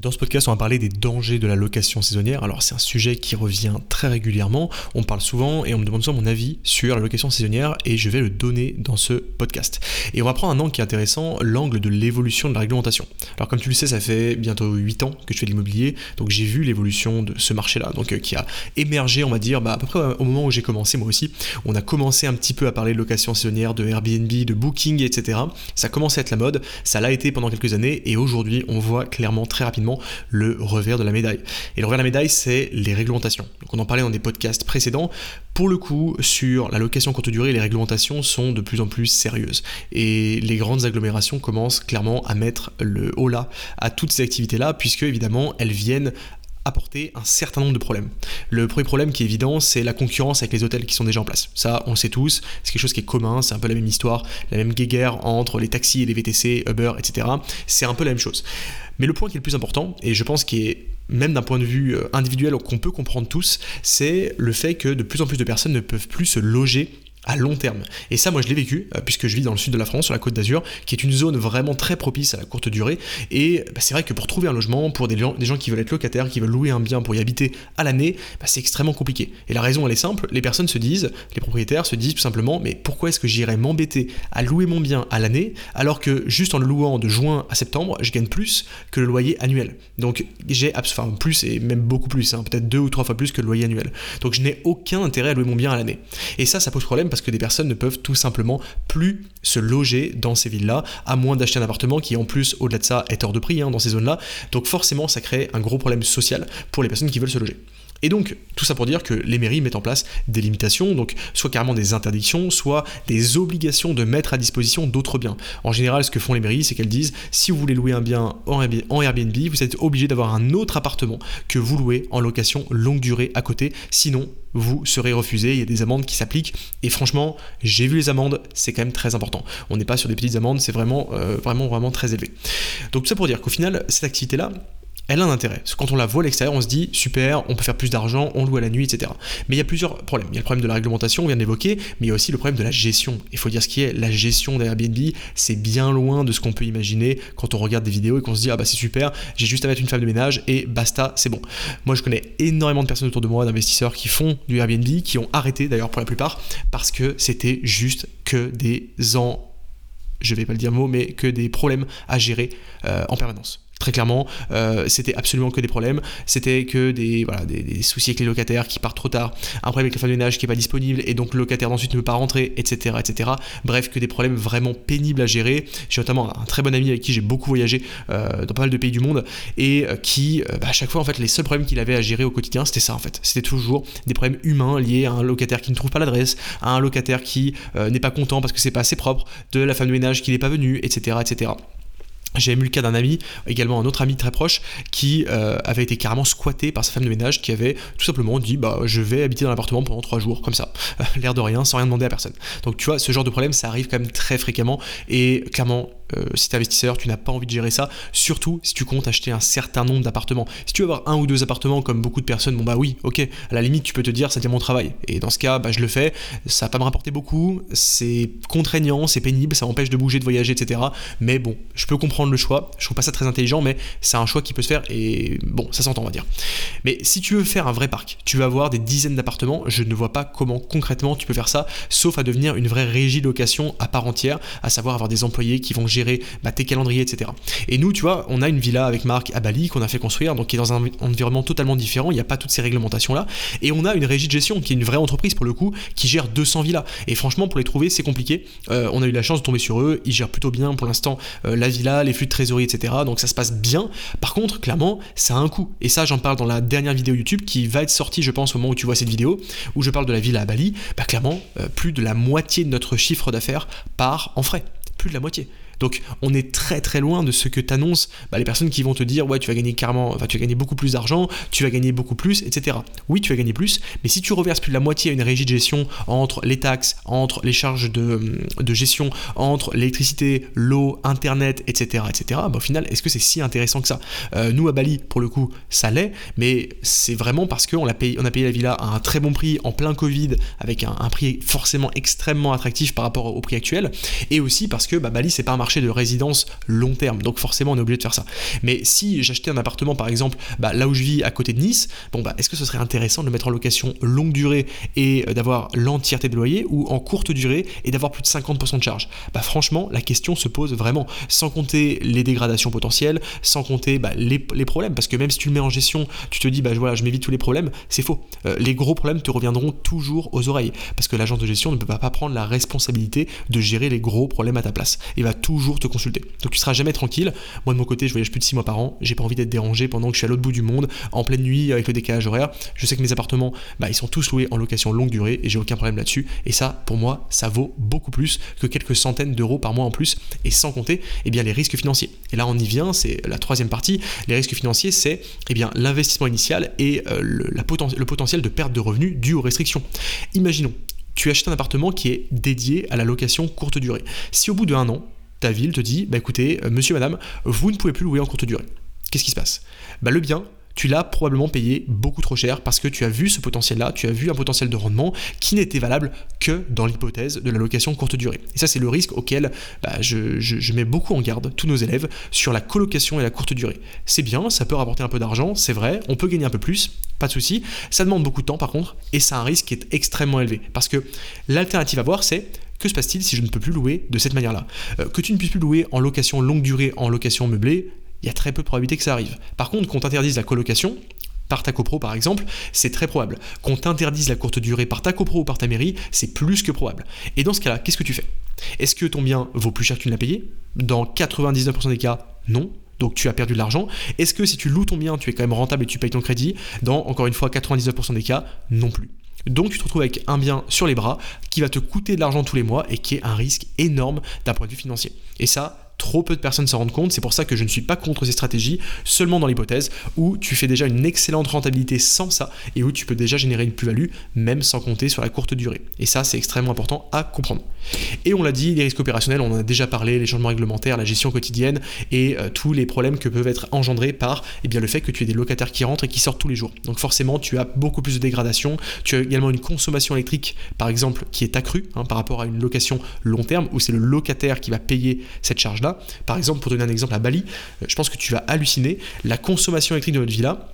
Dans ce podcast, on va parler des dangers de la location saisonnière. Alors, c'est un sujet qui revient très régulièrement. On parle souvent et on me demande souvent mon avis sur la location saisonnière et je vais le donner dans ce podcast. Et on va prendre un angle qui est intéressant, l'angle de l'évolution de la réglementation. Alors, comme tu le sais, ça fait bientôt 8 ans que je fais de l'immobilier, donc j'ai vu l'évolution de ce marché-là, donc euh, qui a émergé, on va dire, bah, à peu près au moment où j'ai commencé moi aussi. On a commencé un petit peu à parler de location saisonnière, de Airbnb, de Booking, etc. Ça a commencé à être la mode, ça l'a été pendant quelques années et aujourd'hui, on voit clairement très rapidement le revers de la médaille. Et le revers de la médaille, c'est les réglementations. Donc on en parlait dans des podcasts précédents. Pour le coup, sur la location courte durée, les réglementations sont de plus en plus sérieuses. Et les grandes agglomérations commencent clairement à mettre le haut là à toutes ces activités-là, puisque évidemment, elles viennent apporter un certain nombre de problèmes. Le premier problème qui est évident, c'est la concurrence avec les hôtels qui sont déjà en place. Ça, on le sait tous, c'est quelque chose qui est commun, c'est un peu la même histoire, la même guéguerre entre les taxis et les VTC, Uber, etc. C'est un peu la même chose. Mais le point qui est le plus important, et je pense qui est même d'un point de vue euh, individuel qu'on peut comprendre tous, c'est le fait que de plus en plus de personnes ne peuvent plus se loger à long terme. Et ça, moi, je l'ai vécu, euh, puisque je vis dans le sud de la France, sur la côte d'Azur, qui est une zone vraiment très propice à la courte durée. Et bah, c'est vrai que pour trouver un logement, pour des gens, des gens, qui veulent être locataires, qui veulent louer un bien pour y habiter à l'année, bah, c'est extrêmement compliqué. Et la raison, elle est simple, les personnes se disent, les propriétaires se disent tout simplement, mais pourquoi est-ce que j'irais m'embêter à louer mon bien à l'année, alors que juste en le louant de juin à septembre, je gagne plus que le loyer annuel. Donc j'ai, enfin plus et même beaucoup plus, hein, peut-être deux ou trois fois plus que le loyer annuel. Donc je n'ai aucun intérêt à louer mon bien à l'année. Et ça, ça pose problème parce que des personnes ne peuvent tout simplement plus se loger dans ces villes-là, à moins d'acheter un appartement qui en plus, au-delà de ça, est hors de prix hein, dans ces zones-là. Donc forcément, ça crée un gros problème social pour les personnes qui veulent se loger. Et donc, tout ça pour dire que les mairies mettent en place des limitations, donc soit carrément des interdictions, soit des obligations de mettre à disposition d'autres biens. En général, ce que font les mairies, c'est qu'elles disent si vous voulez louer un bien en Airbnb, vous êtes obligé d'avoir un autre appartement que vous louez en location longue durée à côté, sinon vous serez refusé, il y a des amendes qui s'appliquent, et franchement, j'ai vu les amendes, c'est quand même très important. On n'est pas sur des petites amendes, c'est vraiment, euh, vraiment, vraiment très élevé. Donc tout ça pour dire qu'au final, cette activité-là, elle a un intérêt. Parce que quand on la voit à l'extérieur, on se dit super, on peut faire plus d'argent, on loue à la nuit, etc. Mais il y a plusieurs problèmes. Il y a le problème de la réglementation, on vient d'évoquer, mais il y a aussi le problème de la gestion. Il faut dire ce qui est la gestion d'Airbnb, c'est bien loin de ce qu'on peut imaginer quand on regarde des vidéos et qu'on se dit ah bah c'est super, j'ai juste à mettre une femme de ménage et basta, c'est bon. Moi je connais énormément de personnes autour de moi, d'investisseurs qui font du Airbnb, qui ont arrêté d'ailleurs pour la plupart, parce que c'était juste que des ans je vais pas le dire mot, mais que des problèmes à gérer euh, en permanence. Très clairement, euh, c'était absolument que des problèmes. C'était que des, soucis avec les locataires qui partent trop tard, un problème avec la femme de ménage qui n'est pas disponible et donc le locataire ensuite ne peut pas rentrer, etc., etc. Bref, que des problèmes vraiment pénibles à gérer. J'ai notamment un très bon ami avec qui j'ai beaucoup voyagé euh, dans pas mal de pays du monde et euh, qui, bah, à chaque fois, en fait, les seuls problèmes qu'il avait à gérer au quotidien, c'était ça en fait. C'était toujours des problèmes humains liés à un locataire qui ne trouve pas l'adresse, à un locataire qui n'est pas content parce que c'est pas assez propre, de la femme de ménage qui n'est pas venue, etc., etc. J'ai eu le cas d'un ami, également un autre ami très proche, qui euh, avait été carrément squatté par sa femme de ménage qui avait tout simplement dit bah je vais habiter dans l'appartement pendant trois jours, comme ça, l'air de rien, sans rien demander à personne. Donc tu vois, ce genre de problème, ça arrive quand même très fréquemment et clairement, euh, si tu es investisseur, tu n'as pas envie de gérer ça, surtout si tu comptes acheter un certain nombre d'appartements. Si tu veux avoir un ou deux appartements comme beaucoup de personnes, bon bah oui, ok, à la limite tu peux te dire ça devient mon travail. Et dans ce cas, bah, je le fais, ça va pas me rapporter beaucoup, c'est contraignant, c'est pénible, ça m'empêche de bouger, de voyager, etc. Mais bon, je peux comprendre le choix, je trouve pas ça très intelligent, mais c'est un choix qui peut se faire et bon, ça s'entend on va dire. Mais si tu veux faire un vrai parc, tu vas avoir des dizaines d'appartements, je ne vois pas comment concrètement tu peux faire ça, sauf à devenir une vraie régie location à part entière, à savoir avoir des employés qui vont gérer bah, tes calendriers, etc. Et nous, tu vois, on a une villa avec Marc à Bali qu'on a fait construire, donc qui est dans un environnement totalement différent, il n'y a pas toutes ces réglementations-là. Et on a une régie de gestion qui est une vraie entreprise pour le coup, qui gère 200 villas. Et franchement, pour les trouver, c'est compliqué. Euh, on a eu la chance de tomber sur eux, ils gèrent plutôt bien pour l'instant euh, la villa, les flux de trésorerie, etc. Donc ça se passe bien. Par contre, clairement, ça a un coût. Et ça, j'en parle dans la dernière vidéo YouTube qui va être sortie, je pense, au moment où tu vois cette vidéo, où je parle de la villa à Bali. Bah clairement, euh, plus de la moitié de notre chiffre d'affaires part en frais. Plus de la moitié. Donc on est très très loin de ce que t'annonces bah, les personnes qui vont te dire ouais tu vas gagner carrément, enfin tu vas gagner beaucoup plus d'argent, tu vas gagner beaucoup plus, etc. Oui tu vas gagner plus, mais si tu reverses plus de la moitié à une régie de gestion entre les taxes, entre les charges de, gestion, entre l'électricité, l'eau, internet, etc. etc. Bah, au final est-ce que c'est si intéressant que ça? Euh, Nous à Bali pour le coup ça l'est, mais c'est vraiment parce qu'on a payé, a payé la villa à un très bon prix en plein Covid avec un, prix forcément extrêmement attractif par rapport au prix actuel, et aussi parce que bah, Bali c'est pas un marché de résidence long terme. Donc forcément, on est obligé de faire ça. Mais si j'achetais un appartement, par exemple, bah, là où je vis à côté de Nice, bon, bah, est-ce que ce serait intéressant de le mettre en location longue durée et euh, d'avoir l'entièreté de loyer ou en courte durée et d'avoir plus de 50% de charge Bah franchement, la question se pose vraiment, sans compter les dégradations potentielles, sans compter bah, les, problèmes, parce que même si tu le mets en gestion, tu te dis, bah voilà, je m'évite tous les problèmes, c'est faux. Euh, les gros problèmes te reviendront toujours aux oreilles, parce que l'agence de gestion ne peut pas prendre la responsabilité de gérer les gros problèmes à ta place. Il va toujours te consulter. Donc tu seras jamais tranquille. Moi de mon côté, je voyage plus de 6 mois par an, j'ai pas envie d'être dérangé pendant que je suis à l'autre bout du monde, en pleine nuit avec le décalage horaire. Je sais que mes appartements, bah, ils sont tous loués en location longue durée et j'ai aucun problème là-dessus. Et ça, pour moi, ça vaut beaucoup plus que quelques centaines d'euros par mois en plus, et sans compter eh bien, les risques financiers. Et là, on y vient, c'est la troisième partie. Les risques financiers, c'est eh bien, l'investissement initial et euh, le, le potentiel de perte de revenus dû aux restrictions. Imaginons, tu achètes un appartement qui est dédié à la location courte durée. Si au bout de un an, ta ville te dit, bah écoutez, euh, monsieur, madame, vous ne pouvez plus louer en courte durée. Qu'est-ce qui se passe? Bah, Le bien tu l'as probablement payé beaucoup trop cher parce que tu as vu ce potentiel-là, tu as vu un potentiel de rendement qui n'était valable que dans l'hypothèse de la location courte durée. Et ça, c'est le risque auquel bah, je, mets beaucoup en garde tous nos élèves sur la colocation et la courte durée. C'est bien, ça peut rapporter un peu d'argent, c'est vrai, on peut gagner un peu plus, pas de souci. Ça demande beaucoup de temps par contre, et a un risque qui est extrêmement élevé. Parce que l'alternative à voir, c'est que se passe-t-il si je ne peux plus louer de cette manière-là euh, Que tu ne puisses plus louer en location longue durée, en location meublée, il y a très peu de probabilité que ça arrive. Par contre, qu'on t'interdise la colocation, par ta copro par exemple, c'est très probable. Qu'on t'interdise la courte durée par ta copro ou par ta mairie, c'est plus que probable. Et dans ce cas-là, qu'est-ce que tu fais? Est-ce que ton bien vaut plus cher que tu ne l'as payé? Dans 99% des cas, non. Donc tu as perdu de l'argent. Est-ce que si tu loues ton bien, tu es quand même rentable et tu payes ton crédit? Dans, encore une fois, 99% des cas, non plus. Donc tu te retrouves avec un bien sur les bras qui va te coûter de l'argent tous les mois et qui est un risque énorme d'un point de vue financier. Et ça, trop peu de personnes s'en rendent compte. C'est pour ça que je ne suis pas contre ces stratégies, seulement dans l'hypothèse où tu fais déjà une excellente rentabilité sans ça et où tu peux déjà générer une plus-value, même sans compter sur la courte durée. Et ça, c'est extrêmement important à comprendre. Et on l'a dit, les risques opérationnels, on en a déjà parlé, les changements réglementaires, la gestion quotidienne et euh, tous les problèmes que peuvent être engendrés par eh bien, le fait que tu aies des locataires qui rentrent et qui sortent tous les jours. Donc forcément, tu as beaucoup plus de dégradation. Tu as également une consommation électrique, par exemple, qui est accrue hein, par rapport à une location long terme où c'est le locataire qui va payer cette charge-là. Par exemple, pour donner un exemple à Bali, euh, je pense que tu vas halluciner, la consommation électrique de notre villa,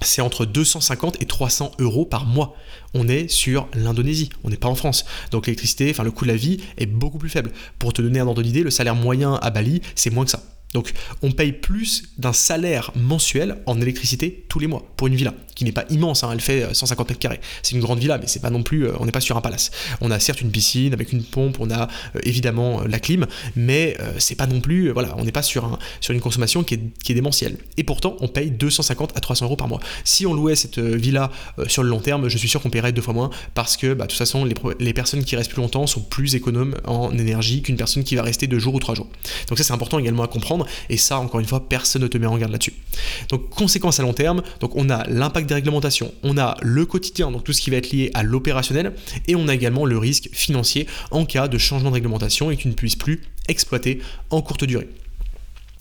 c'est entre 250 et 300 euros par mois. On est sur l'Indonésie, on n'est pas en France. Donc l'électricité, enfin le coût de la vie est beaucoup plus faible. Pour te donner un ordre d'idée, le salaire moyen à Bali, c'est moins que ça. Donc on paye plus d'un salaire mensuel en électricité tous les mois pour une villa qui n'est pas immense, hein, elle fait 150 mètres carrés. C'est une grande villa, mais c'est pas non plus, euh, on n'est pas sur un palace. On a certes une piscine avec une pompe, on a euh, évidemment euh, la clim, mais c'est pas non plus, voilà, on n'est pas sur, un, sur une consommation qui est, qui démentielle. Et pourtant, on paye 250 à 300 euros par mois. Si on louait cette villa sur le long terme, je suis sûr qu'on paierait deux fois moins parce que, bah, de toute façon, les, les personnes qui restent plus longtemps sont plus économes en énergie qu'une personne qui va rester deux jours ou trois jours. Donc ça, c'est important également à comprendre. Et ça, encore une fois, personne ne te met en garde là-dessus. Donc, conséquence à long terme, donc on a l'impact des réglementations, on a le quotidien, donc tout ce qui va être lié à l'opérationnel, et on a également le risque financier en cas de changement de réglementation et que ne puisses plus exploiter en courte durée.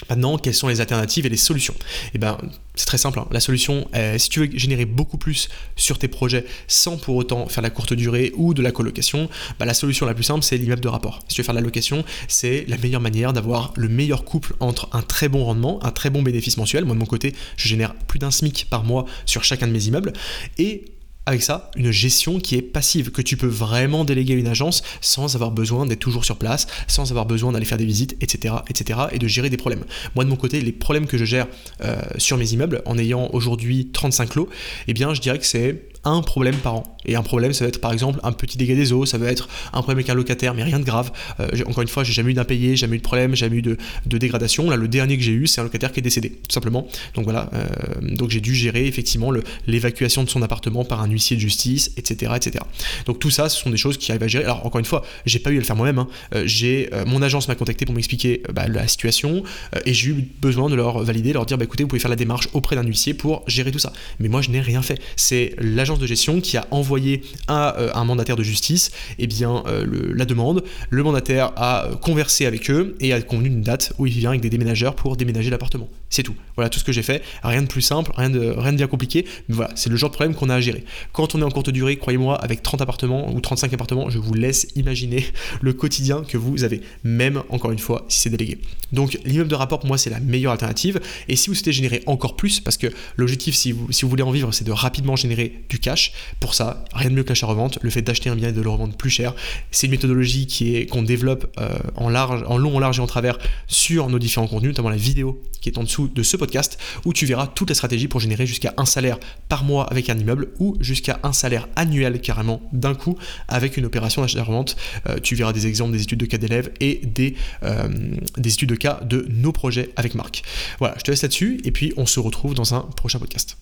Maintenant, quelles sont les alternatives et les solutions? Eh bien, c'est très simple. Hein. La solution, si tu veux générer beaucoup plus sur tes projets sans pour autant faire la courte durée ou de la colocation, bah, la solution la plus simple, c'est l'immeuble de rapport. Si tu veux faire de la location, c'est la meilleure manière d'avoir le meilleur couple entre un très bon rendement, un très bon bénéfice mensuel. Moi, de mon côté, je génère plus d'un SMIC par mois sur chacun de mes immeubles et avec ça, une gestion qui est passive, que tu peux vraiment déléguer à une agence sans avoir besoin d'être toujours sur place, sans avoir besoin d'aller faire des visites, etc., etc., et de gérer des problèmes. Moi, de mon côté, les problèmes que je gère euh, sur mes immeubles, en ayant aujourd'hui 35 lots, eh bien, je dirais que c'est un problème par an. Et un problème, ça va être par exemple un petit dégât des eaux, ça va être un problème avec un locataire, mais rien de grave. Euh, encore une fois, j'ai jamais eu d'impayé, jamais eu de problème, jamais eu de, dégradation. Là, le dernier que j'ai eu, c'est un locataire qui est décédé, tout simplement. Donc voilà, euh, donc j'ai dû gérer effectivement l'évacuation de son appartement par un huissier de justice, etc., etc. Donc tout ça, ce sont des choses qui arrivent à gérer. Alors encore une fois, j'ai pas eu à le faire moi-même. Hein. Euh, j'ai mon agence m'a contacté pour m'expliquer bah, la situation et j'ai eu besoin de leur valider, leur dire bah écoutez, vous pouvez faire la démarche auprès d'un huissier pour gérer tout ça. Mais moi, je n'ai rien fait. C'est l'agence de gestion qui a envoyé à euh, un mandataire de justice eh bien, euh, la demande. Le mandataire a conversé avec eux et a convenu d'une date où il vient avec des déménageurs pour déménager l'appartement. C'est tout. Voilà tout ce que j'ai fait. Rien de plus simple, rien de, rien de bien compliqué. Mais voilà, c'est le genre de problème qu'on a à gérer. Quand on est en courte durée, croyez-moi, avec 30 appartements ou 35 appartements, je vous laisse imaginer le quotidien que vous avez, même encore une fois si c'est délégué. Donc l'immeuble de rapport pour moi c'est la meilleure alternative. Et si vous souhaitez générer encore plus, parce que l'objectif si vous, si vous voulez en vivre c'est de rapidement générer du cash, pour ça, rien de mieux que l'achat-revente, le fait d'acheter un bien et de le revendre plus cher, c'est une méthodologie qui est qu'on développe euh, en large, en long, en large et en travers sur nos différents contenus, notamment la vidéo qui est en dessous de ce podcast, où tu verras toutes les stratégies pour générer jusqu'à un salaire par mois avec un immeuble ou jusqu'à un salaire annuel carrément d'un coup avec une opération d'achat-revente. Euh, tu verras des exemples des études de cas d'élèves et des, euh, des études de cas de nos projets avec Marc. Voilà, je te laisse là-dessus et puis on se retrouve dans un prochain podcast.